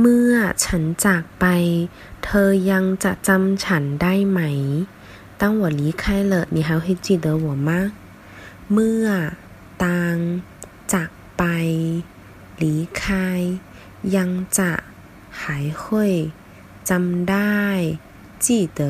เมื่อฉันจากไป เธอยังจะจำฉันได้ไหม当我离开了你还会记得我吗เมื่อตางจากไป离开ยังจะหาย会จำได้记得